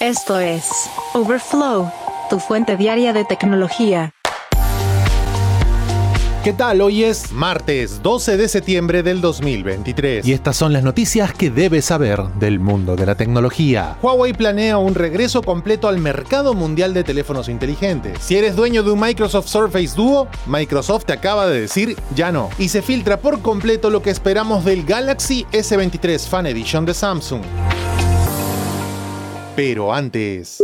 Esto es Overflow, tu fuente diaria de tecnología. ¿Qué tal? Hoy es martes 12 de septiembre del 2023 y estas son las noticias que debes saber del mundo de la tecnología. Huawei planea un regreso completo al mercado mundial de teléfonos inteligentes. Si eres dueño de un Microsoft Surface Duo, Microsoft te acaba de decir ya no. Y se filtra por completo lo que esperamos del Galaxy S23 Fan Edition de Samsung. Pero antes...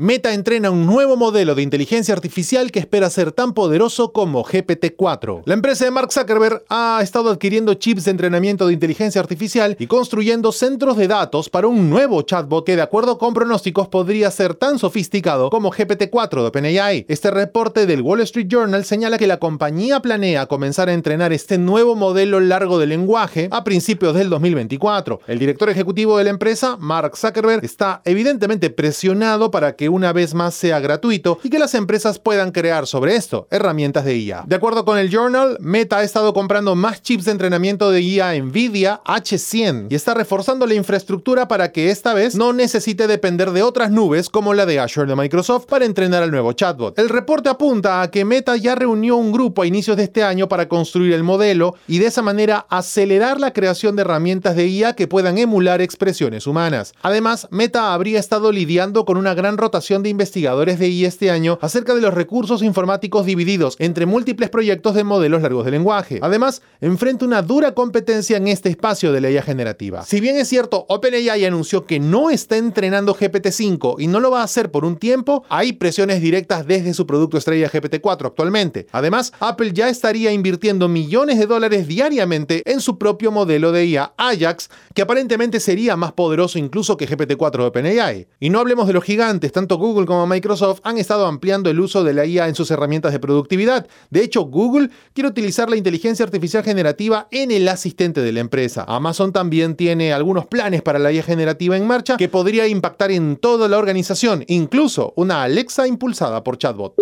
Meta entrena un nuevo modelo de inteligencia artificial que espera ser tan poderoso como GPT-4. La empresa de Mark Zuckerberg ha estado adquiriendo chips de entrenamiento de inteligencia artificial y construyendo centros de datos para un nuevo chatbot que de acuerdo con pronósticos podría ser tan sofisticado como GPT-4 de OpenAI. Este reporte del Wall Street Journal señala que la compañía planea comenzar a entrenar este nuevo modelo largo de lenguaje a principios del 2024. El director ejecutivo de la empresa, Mark Zuckerberg, está evidentemente presionado para que una vez más sea gratuito y que las empresas puedan crear sobre esto herramientas de IA. De acuerdo con el Journal, Meta ha estado comprando más chips de entrenamiento de IA Nvidia H100 y está reforzando la infraestructura para que esta vez no necesite depender de otras nubes como la de Azure de Microsoft para entrenar al nuevo chatbot. El reporte apunta a que Meta ya reunió un grupo a inicios de este año para construir el modelo y de esa manera acelerar la creación de herramientas de IA que puedan emular expresiones humanas. Además, Meta habría estado lidiando con una gran rotación de investigadores de IA este año acerca de los recursos informáticos divididos entre múltiples proyectos de modelos largos de lenguaje. Además, enfrenta una dura competencia en este espacio de la IA generativa. Si bien es cierto, OpenAI anunció que no está entrenando GPT-5 y no lo va a hacer por un tiempo, hay presiones directas desde su producto estrella GPT-4 actualmente. Además, Apple ya estaría invirtiendo millones de dólares diariamente en su propio modelo de IA Ajax, que aparentemente sería más poderoso incluso que GPT-4 de OpenAI. Y no hablemos de los gigantes, tanto Google como Microsoft han estado ampliando el uso de la IA en sus herramientas de productividad. De hecho, Google quiere utilizar la inteligencia artificial generativa en el asistente de la empresa. Amazon también tiene algunos planes para la IA generativa en marcha que podría impactar en toda la organización, incluso una Alexa impulsada por chatbot.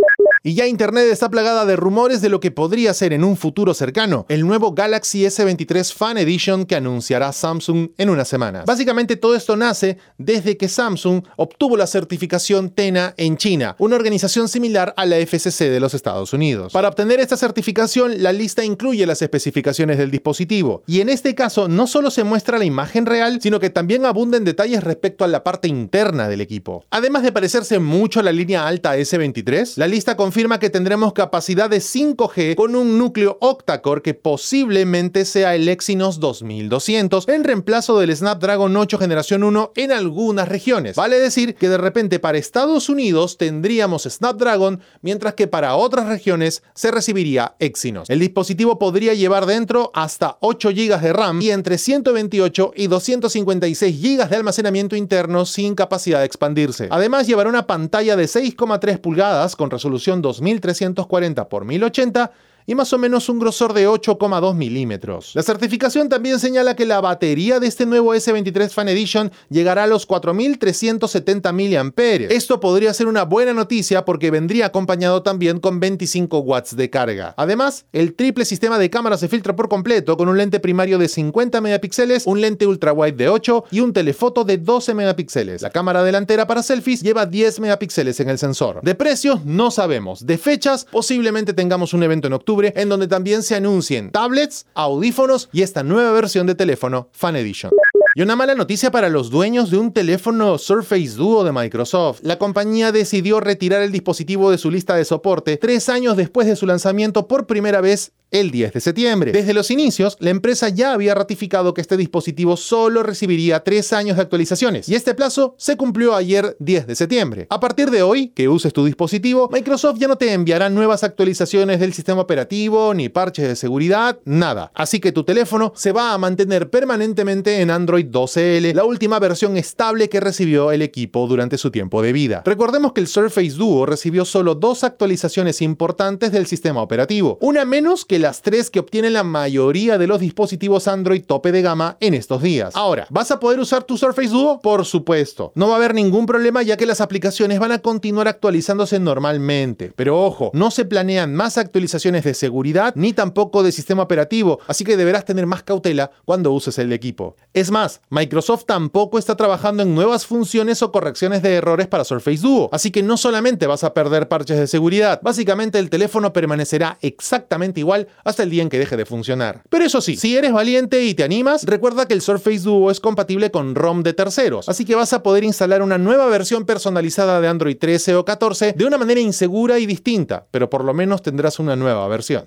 Y ya Internet está plagada de rumores de lo que podría ser en un futuro cercano el nuevo Galaxy S23 Fan Edition que anunciará Samsung en unas semanas. Básicamente todo esto nace desde que Samsung obtuvo la certificación TENA en China, una organización similar a la FCC de los Estados Unidos. Para obtener esta certificación, la lista incluye las especificaciones del dispositivo, y en este caso no solo se muestra la imagen real, sino que también abunda en detalles respecto a la parte interna del equipo. Además de parecerse mucho a la línea alta S23, la lista confirma confirma que tendremos capacidad de 5G con un núcleo octa-core que posiblemente sea el Exynos 2200 en reemplazo del Snapdragon 8 generación 1 en algunas regiones. Vale decir que de repente para Estados Unidos tendríamos Snapdragon, mientras que para otras regiones se recibiría Exynos. El dispositivo podría llevar dentro hasta 8 GB de RAM y entre 128 y 256 GB de almacenamiento interno sin capacidad de expandirse. Además llevará una pantalla de 6,3 pulgadas con resolución 2340 x 1080 y más o menos un grosor de 8,2 milímetros. La certificación también señala que la batería de este nuevo S23 Fan Edition llegará a los 4370 mAh. Esto podría ser una buena noticia porque vendría acompañado también con 25 watts de carga. Además, el triple sistema de cámara se filtra por completo con un lente primario de 50 megapíxeles, un lente ultra wide de 8 y un telefoto de 12 megapíxeles. La cámara delantera para selfies lleva 10 megapíxeles en el sensor. De precios no sabemos. De fechas posiblemente tengamos un evento en octubre en donde también se anuncien tablets, audífonos y esta nueva versión de teléfono Fan Edition. Y una mala noticia para los dueños de un teléfono Surface Duo de Microsoft. La compañía decidió retirar el dispositivo de su lista de soporte tres años después de su lanzamiento por primera vez el 10 de septiembre. Desde los inicios, la empresa ya había ratificado que este dispositivo solo recibiría tres años de actualizaciones y este plazo se cumplió ayer 10 de septiembre. A partir de hoy, que uses tu dispositivo, Microsoft ya no te enviará nuevas actualizaciones del sistema operativo, ni parches de seguridad, nada. Así que tu teléfono se va a mantener permanentemente en Android 12L, la última versión estable que recibió el equipo durante su tiempo de vida. Recordemos que el Surface Duo recibió solo dos actualizaciones importantes del sistema operativo, una menos que las tres que obtienen la mayoría de los dispositivos Android tope de gama en estos días. Ahora, ¿vas a poder usar tu Surface Duo? Por supuesto. No va a haber ningún problema ya que las aplicaciones van a continuar actualizándose normalmente. Pero ojo, no se planean más actualizaciones de seguridad ni tampoco de sistema operativo, así que deberás tener más cautela cuando uses el equipo. Es más, Microsoft tampoco está trabajando en nuevas funciones o correcciones de errores para Surface Duo, así que no solamente vas a perder parches de seguridad, básicamente el teléfono permanecerá exactamente igual hasta el día en que deje de funcionar. Pero eso sí, si eres valiente y te animas, recuerda que el Surface Duo es compatible con ROM de terceros, así que vas a poder instalar una nueva versión personalizada de Android 13 o 14 de una manera insegura y distinta, pero por lo menos tendrás una nueva versión.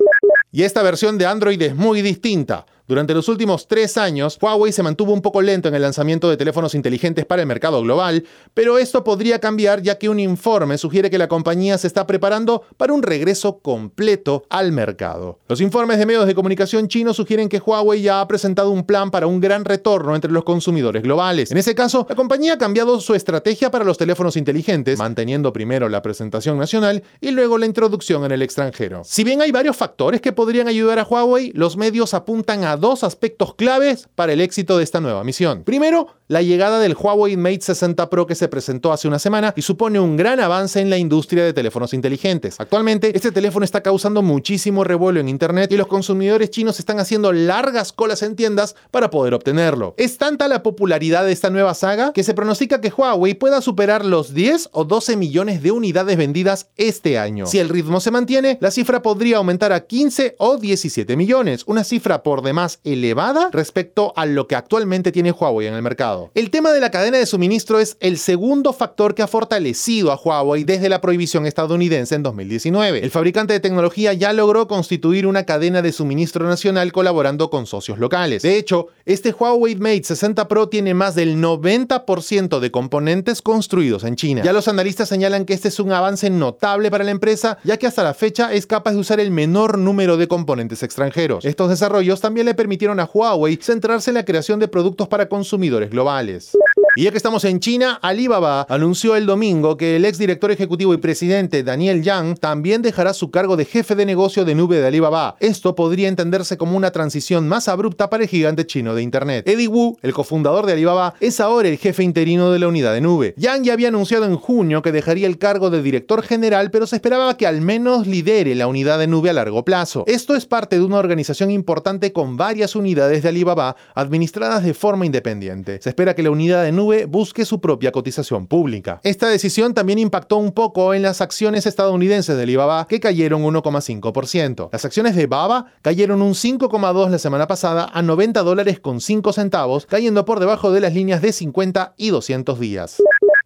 Y esta versión de Android es muy distinta. Durante los últimos tres años, Huawei se mantuvo un poco lento en el lanzamiento de teléfonos inteligentes para el mercado global, pero esto podría cambiar ya que un informe sugiere que la compañía se está preparando para un regreso completo al mercado. Los informes de medios de comunicación chinos sugieren que Huawei ya ha presentado un plan para un gran retorno entre los consumidores globales. En ese caso, la compañía ha cambiado su estrategia para los teléfonos inteligentes, manteniendo primero la presentación nacional y luego la introducción en el extranjero. Si bien hay varios factores que podrían ayudar a Huawei, los medios apuntan a dos aspectos claves para el éxito de esta nueva misión. Primero, la llegada del Huawei Mate 60 Pro que se presentó hace una semana y supone un gran avance en la industria de teléfonos inteligentes. Actualmente, este teléfono está causando muchísimo revuelo en Internet y los consumidores chinos están haciendo largas colas en tiendas para poder obtenerlo. Es tanta la popularidad de esta nueva saga que se pronostica que Huawei pueda superar los 10 o 12 millones de unidades vendidas este año. Si el ritmo se mantiene, la cifra podría aumentar a 15 o 17 millones, una cifra por demás elevada respecto a lo que actualmente tiene Huawei en el mercado. El tema de la cadena de suministro es el segundo factor que ha fortalecido a Huawei desde la prohibición estadounidense en 2019. El fabricante de tecnología ya logró constituir una cadena de suministro nacional colaborando con socios locales. De hecho, este Huawei Mate 60 Pro tiene más del 90% de componentes construidos en China. Ya los analistas señalan que este es un avance notable para la empresa, ya que hasta la fecha es capaz de usar el menor número de componentes extranjeros. Estos desarrollos también le permitieron a Huawei centrarse en la creación de productos para consumidores globales. Y ya que estamos en China, Alibaba anunció el domingo que el exdirector ejecutivo y presidente Daniel Yang también dejará su cargo de jefe de negocio de nube de Alibaba. Esto podría entenderse como una transición más abrupta para el gigante chino de Internet. Eddie Wu, el cofundador de Alibaba, es ahora el jefe interino de la unidad de nube. Yang ya había anunciado en junio que dejaría el cargo de director general, pero se esperaba que al menos lidere la unidad de nube a largo plazo. Esto es parte de una organización importante con varias unidades de Alibaba administradas de forma independiente. Se espera que la unidad de nube busque su propia cotización pública. Esta decisión también impactó un poco en las acciones estadounidenses de Alibaba, que cayeron 1,5%. Las acciones de Baba cayeron un 5,2% la semana pasada a 90 dólares con 5 centavos, cayendo por debajo de las líneas de 50 y 200 días.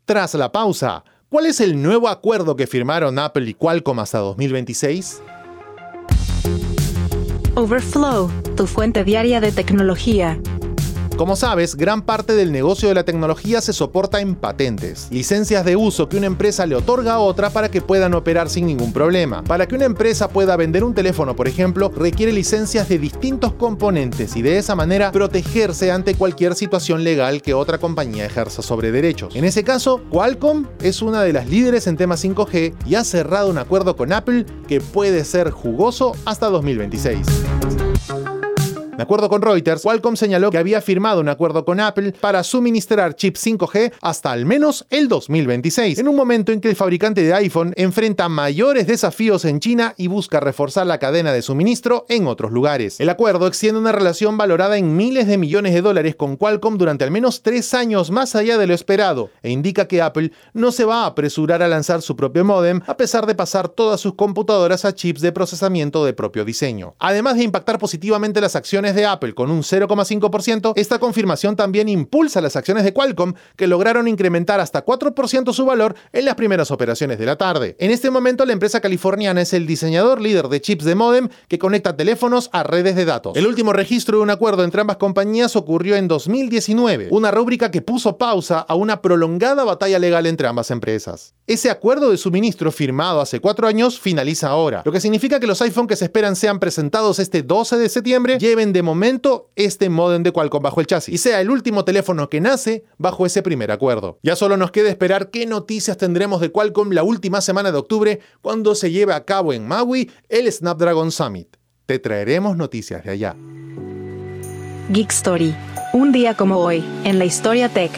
Tras la pausa, ¿cuál es el nuevo acuerdo que firmaron Apple y Qualcomm hasta 2026? Overflow, tu fuente diaria de tecnología. Como sabes, gran parte del negocio de la tecnología se soporta en patentes, licencias de uso que una empresa le otorga a otra para que puedan operar sin ningún problema. Para que una empresa pueda vender un teléfono, por ejemplo, requiere licencias de distintos componentes y de esa manera protegerse ante cualquier situación legal que otra compañía ejerza sobre derechos. En ese caso, Qualcomm es una de las líderes en temas 5G y ha cerrado un acuerdo con Apple que puede ser jugoso hasta 2026. De acuerdo con Reuters, Qualcomm señaló que había firmado un acuerdo con Apple para suministrar chips 5G hasta al menos el 2026, en un momento en que el fabricante de iPhone enfrenta mayores desafíos en China y busca reforzar la cadena de suministro en otros lugares. El acuerdo extiende una relación valorada en miles de millones de dólares con Qualcomm durante al menos tres años más allá de lo esperado, e indica que Apple no se va a apresurar a lanzar su propio modem a pesar de pasar todas sus computadoras a chips de procesamiento de propio diseño. Además de impactar positivamente las acciones de Apple con un 0,5%, esta confirmación también impulsa las acciones de Qualcomm, que lograron incrementar hasta 4% su valor en las primeras operaciones de la tarde. En este momento, la empresa californiana es el diseñador líder de chips de modem que conecta teléfonos a redes de datos. El último registro de un acuerdo entre ambas compañías ocurrió en 2019, una rúbrica que puso pausa a una prolongada batalla legal entre ambas empresas. Ese acuerdo de suministro firmado hace cuatro años finaliza ahora, lo que significa que los iPhone que se esperan sean presentados este 12 de septiembre lleven de momento este modem de Qualcomm bajo el chasis y sea el último teléfono que nace bajo ese primer acuerdo. Ya solo nos queda esperar qué noticias tendremos de Qualcomm la última semana de octubre cuando se lleve a cabo en Maui el Snapdragon Summit. Te traeremos noticias de allá. Geek Story. Un día como hoy, en la historia tech.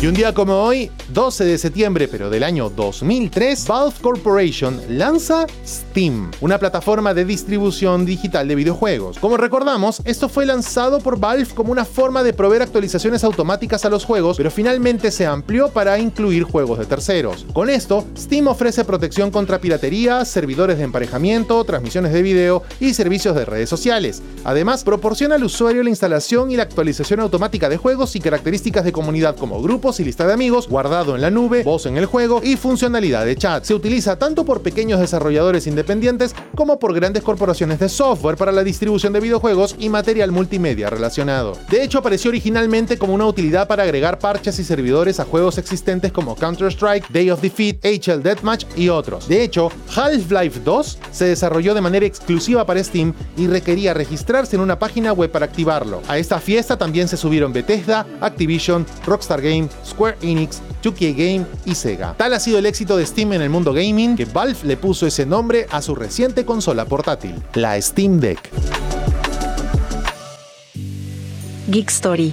Y un día como hoy, 12 de septiembre, pero del año 2003, Valve Corporation lanza Steam, una plataforma de distribución digital de videojuegos. Como recordamos, esto fue lanzado por Valve como una forma de proveer actualizaciones automáticas a los juegos, pero finalmente se amplió para incluir juegos de terceros. Con esto, Steam ofrece protección contra piratería, servidores de emparejamiento, transmisiones de video y servicios de redes sociales. Además, proporciona al usuario la instalación y la actualización automática de juegos y características de comunidad como grupos y lista de amigos, guardado en la nube, voz en el juego y funcionalidad de chat. Se utiliza tanto por pequeños desarrolladores independientes como por grandes corporaciones de software para la distribución de videojuegos y material multimedia relacionado. De hecho, apareció originalmente como una utilidad para agregar parches y servidores a juegos existentes como Counter-Strike, Day of Defeat, HL Deathmatch y otros. De hecho, Half-Life 2 se desarrolló de manera exclusiva para Steam y requería registrarse en una página web para activarlo. A esta fiesta también se subieron Bethesda, Activision, Rockstar Game, Square Enix, 2K Game y Sega. Tal ha sido el éxito de Steam en el mundo gaming que Valve le puso ese nombre a su reciente consola portátil, la Steam Deck. Geek Story.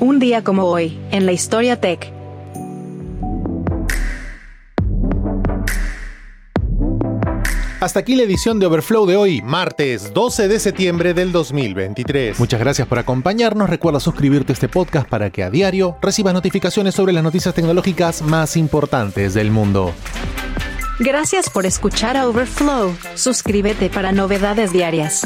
Un día como hoy, en la historia tech. Hasta aquí la edición de Overflow de hoy, martes 12 de septiembre del 2023. Muchas gracias por acompañarnos. Recuerda suscribirte a este podcast para que a diario recibas notificaciones sobre las noticias tecnológicas más importantes del mundo. Gracias por escuchar a Overflow. Suscríbete para novedades diarias.